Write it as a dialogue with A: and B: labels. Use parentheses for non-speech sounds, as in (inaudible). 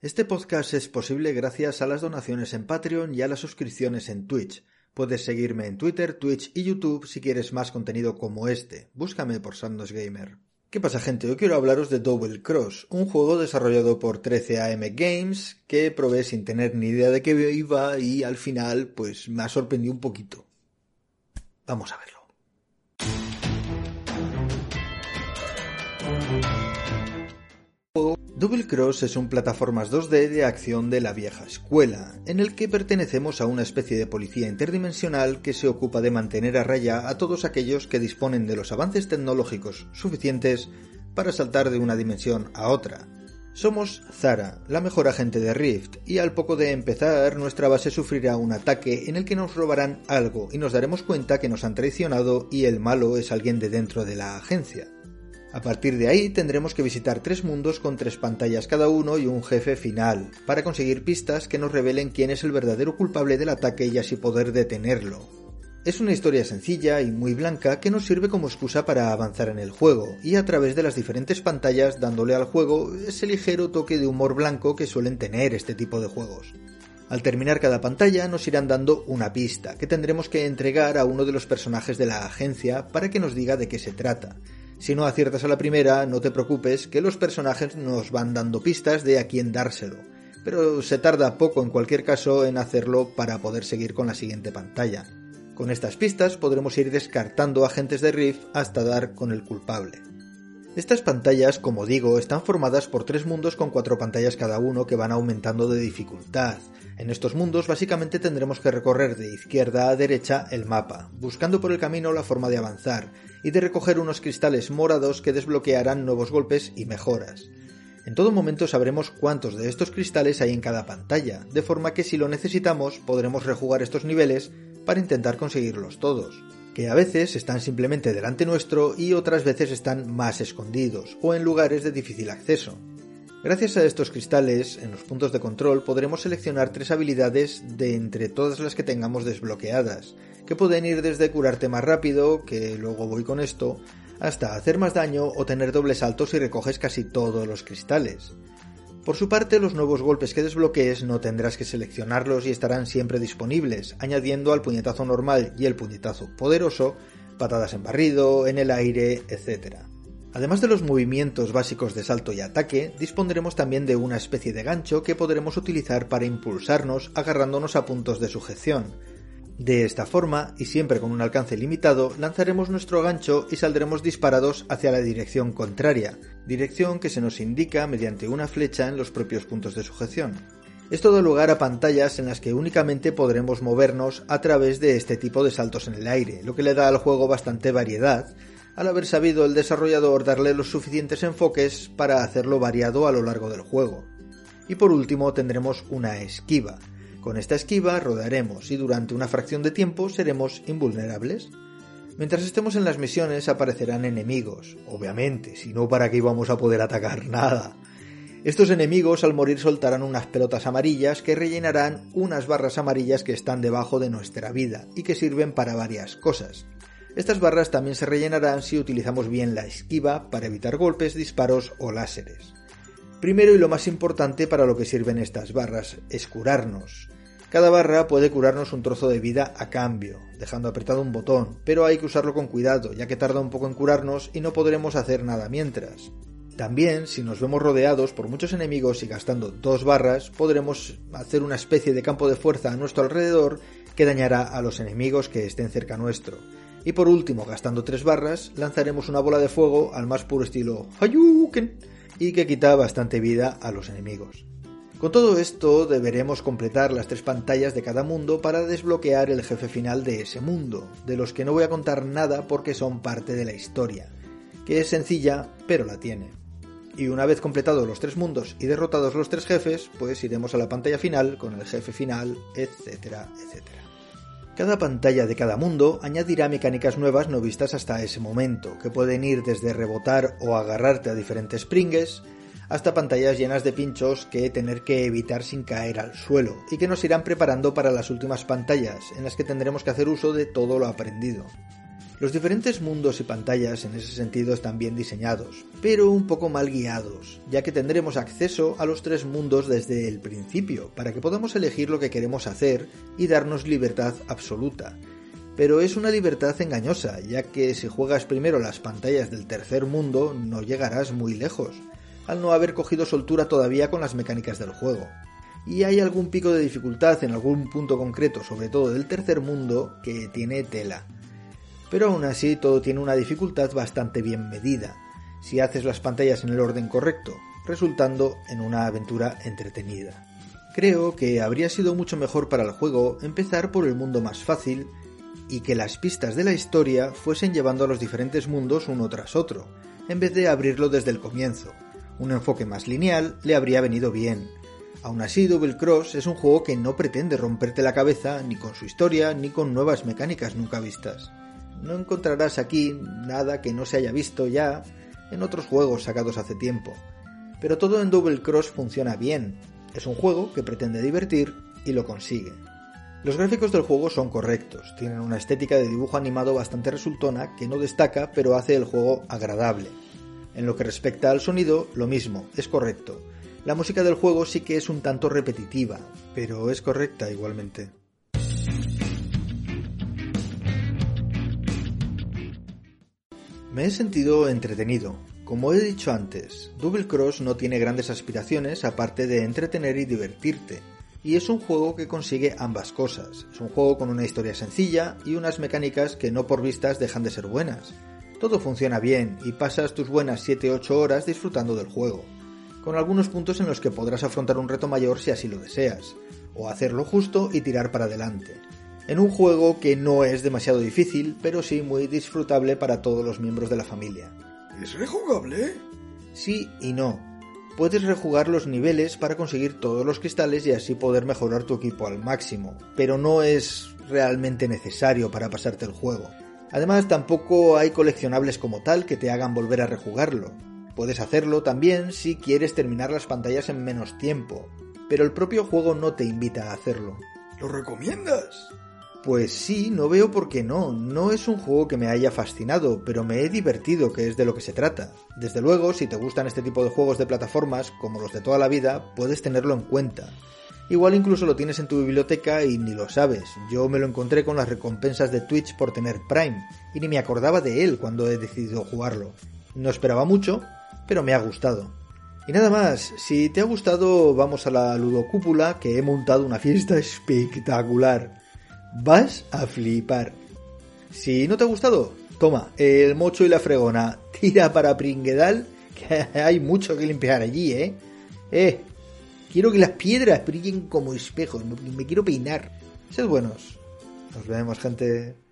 A: Este podcast es posible gracias a las donaciones en Patreon y a las suscripciones en Twitch. Puedes seguirme en Twitter, Twitch y YouTube si quieres más contenido como este. Búscame por Sandos Gamer. ¿Qué pasa gente? Hoy quiero hablaros de Double Cross, un juego desarrollado por 13AM Games que probé sin tener ni idea de qué iba y al final pues me ha sorprendido un poquito. Vamos a verlo. Double Cross es un plataformas 2D de acción de la vieja escuela, en el que pertenecemos a una especie de policía interdimensional que se ocupa de mantener a raya a todos aquellos que disponen de los avances tecnológicos suficientes para saltar de una dimensión a otra. Somos Zara, la mejor agente de Rift, y al poco de empezar nuestra base sufrirá un ataque en el que nos robarán algo y nos daremos cuenta que nos han traicionado y el malo es alguien de dentro de la agencia. A partir de ahí tendremos que visitar tres mundos con tres pantallas cada uno y un jefe final, para conseguir pistas que nos revelen quién es el verdadero culpable del ataque y así poder detenerlo. Es una historia sencilla y muy blanca que nos sirve como excusa para avanzar en el juego, y a través de las diferentes pantallas dándole al juego ese ligero toque de humor blanco que suelen tener este tipo de juegos. Al terminar cada pantalla nos irán dando una pista que tendremos que entregar a uno de los personajes de la agencia para que nos diga de qué se trata, si no aciertas a la primera, no te preocupes, que los personajes nos van dando pistas de a quién dárselo, pero se tarda poco en cualquier caso en hacerlo para poder seguir con la siguiente pantalla. Con estas pistas podremos ir descartando agentes de Rift hasta dar con el culpable. Estas pantallas, como digo, están formadas por tres mundos con cuatro pantallas cada uno que van aumentando de dificultad. En estos mundos básicamente tendremos que recorrer de izquierda a derecha el mapa, buscando por el camino la forma de avanzar, y de recoger unos cristales morados que desbloquearán nuevos golpes y mejoras. En todo momento sabremos cuántos de estos cristales hay en cada pantalla, de forma que si lo necesitamos podremos rejugar estos niveles para intentar conseguirlos todos, que a veces están simplemente delante nuestro y otras veces están más escondidos o en lugares de difícil acceso. Gracias a estos cristales, en los puntos de control podremos seleccionar tres habilidades de entre todas las que tengamos desbloqueadas, que pueden ir desde curarte más rápido, que luego voy con esto, hasta hacer más daño o tener dobles saltos si recoges casi todos los cristales. Por su parte, los nuevos golpes que desbloquees no tendrás que seleccionarlos y estarán siempre disponibles, añadiendo al puñetazo normal y el puñetazo poderoso, patadas en barrido, en el aire, etc. Además de los movimientos básicos de salto y ataque, dispondremos también de una especie de gancho que podremos utilizar para impulsarnos agarrándonos a puntos de sujeción. De esta forma, y siempre con un alcance limitado, lanzaremos nuestro gancho y saldremos disparados hacia la dirección contraria, dirección que se nos indica mediante una flecha en los propios puntos de sujeción. Esto da lugar a pantallas en las que únicamente podremos movernos a través de este tipo de saltos en el aire, lo que le da al juego bastante variedad, al haber sabido el desarrollador darle los suficientes enfoques para hacerlo variado a lo largo del juego. Y por último tendremos una esquiva. Con esta esquiva rodaremos y durante una fracción de tiempo seremos invulnerables. Mientras estemos en las misiones aparecerán enemigos, obviamente, si no para qué íbamos a poder atacar nada. Estos enemigos al morir soltarán unas pelotas amarillas que rellenarán unas barras amarillas que están debajo de nuestra vida y que sirven para varias cosas. Estas barras también se rellenarán si utilizamos bien la esquiva para evitar golpes, disparos o láseres. Primero y lo más importante para lo que sirven estas barras es curarnos. Cada barra puede curarnos un trozo de vida a cambio, dejando apretado un botón, pero hay que usarlo con cuidado, ya que tarda un poco en curarnos y no podremos hacer nada mientras. También, si nos vemos rodeados por muchos enemigos y gastando dos barras, podremos hacer una especie de campo de fuerza a nuestro alrededor que dañará a los enemigos que estén cerca nuestro. Y por último, gastando tres barras, lanzaremos una bola de fuego al más puro estilo Hayuken y que quita bastante vida a los enemigos. Con todo esto deberemos completar las tres pantallas de cada mundo para desbloquear el jefe final de ese mundo, de los que no voy a contar nada porque son parte de la historia, que es sencilla pero la tiene. Y una vez completados los tres mundos y derrotados los tres jefes, pues iremos a la pantalla final con el jefe final, etcétera, etcétera. Cada pantalla de cada mundo añadirá mecánicas nuevas no vistas hasta ese momento, que pueden ir desde rebotar o agarrarte a diferentes pringues, hasta pantallas llenas de pinchos que tener que evitar sin caer al suelo, y que nos irán preparando para las últimas pantallas, en las que tendremos que hacer uso de todo lo aprendido. Los diferentes mundos y pantallas en ese sentido están bien diseñados, pero un poco mal guiados, ya que tendremos acceso a los tres mundos desde el principio, para que podamos elegir lo que queremos hacer y darnos libertad absoluta. Pero es una libertad engañosa, ya que si juegas primero las pantallas del tercer mundo no llegarás muy lejos, al no haber cogido soltura todavía con las mecánicas del juego. Y hay algún pico de dificultad en algún punto concreto, sobre todo del tercer mundo, que tiene tela pero aún así todo tiene una dificultad bastante bien medida, si haces las pantallas en el orden correcto, resultando en una aventura entretenida. Creo que habría sido mucho mejor para el juego empezar por el mundo más fácil y que las pistas de la historia fuesen llevando a los diferentes mundos uno tras otro, en vez de abrirlo desde el comienzo. Un enfoque más lineal le habría venido bien. Aún así, Double Cross es un juego que no pretende romperte la cabeza ni con su historia ni con nuevas mecánicas nunca vistas no encontrarás aquí nada que no se haya visto ya en otros juegos sacados hace tiempo. Pero todo en Double Cross funciona bien. Es un juego que pretende divertir y lo consigue. Los gráficos del juego son correctos, tienen una estética de dibujo animado bastante resultona que no destaca pero hace el juego agradable. En lo que respecta al sonido, lo mismo, es correcto. La música del juego sí que es un tanto repetitiva, pero es correcta igualmente. Me he sentido entretenido. Como he dicho antes, Double Cross no tiene grandes aspiraciones aparte de entretener y divertirte, y es un juego que consigue ambas cosas. Es un juego con una historia sencilla y unas mecánicas que no por vistas dejan de ser buenas. Todo funciona bien y pasas tus buenas 7-8 horas disfrutando del juego, con algunos puntos en los que podrás afrontar un reto mayor si así lo deseas, o hacerlo justo y tirar para adelante en un juego que no es demasiado difícil, pero sí muy disfrutable para todos los miembros de la familia.
B: ¿Es rejugable?
A: Sí y no. Puedes rejugar los niveles para conseguir todos los cristales y así poder mejorar tu equipo al máximo, pero no es realmente necesario para pasarte el juego. Además, tampoco hay coleccionables como tal que te hagan volver a rejugarlo. Puedes hacerlo también si quieres terminar las pantallas en menos tiempo, pero el propio juego no te invita a hacerlo.
B: ¿Lo recomiendas?
A: Pues sí, no veo por qué no. No es un juego que me haya fascinado, pero me he divertido, que es de lo que se trata. Desde luego, si te gustan este tipo de juegos de plataformas, como los de toda la vida, puedes tenerlo en cuenta. Igual incluso lo tienes en tu biblioteca y ni lo sabes. Yo me lo encontré con las recompensas de Twitch por tener Prime, y ni me acordaba de él cuando he decidido jugarlo. No esperaba mucho, pero me ha gustado. Y nada más, si te ha gustado, vamos a la ludocúpula, que he montado una fiesta (laughs) espectacular. Vas a flipar. Si no te ha gustado, toma, el mocho y la fregona, tira para Pringuedal, que (laughs) hay mucho que limpiar allí, ¿eh? Eh, quiero que las piedras brillen como espejos, me, me quiero peinar. Sed buenos. Nos vemos, gente.